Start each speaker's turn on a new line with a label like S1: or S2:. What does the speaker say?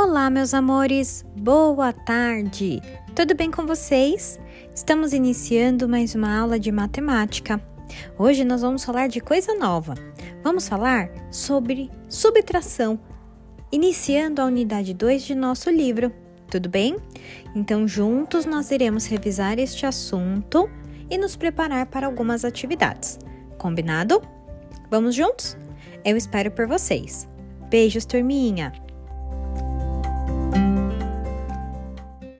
S1: Olá, meus amores, boa tarde! Tudo bem com vocês? Estamos iniciando mais uma aula de matemática. Hoje nós vamos falar de coisa nova. Vamos falar sobre subtração, iniciando a unidade 2 de nosso livro. Tudo bem? Então, juntos nós iremos revisar este assunto e nos preparar para algumas atividades. Combinado? Vamos juntos? Eu espero por vocês. Beijos, turminha!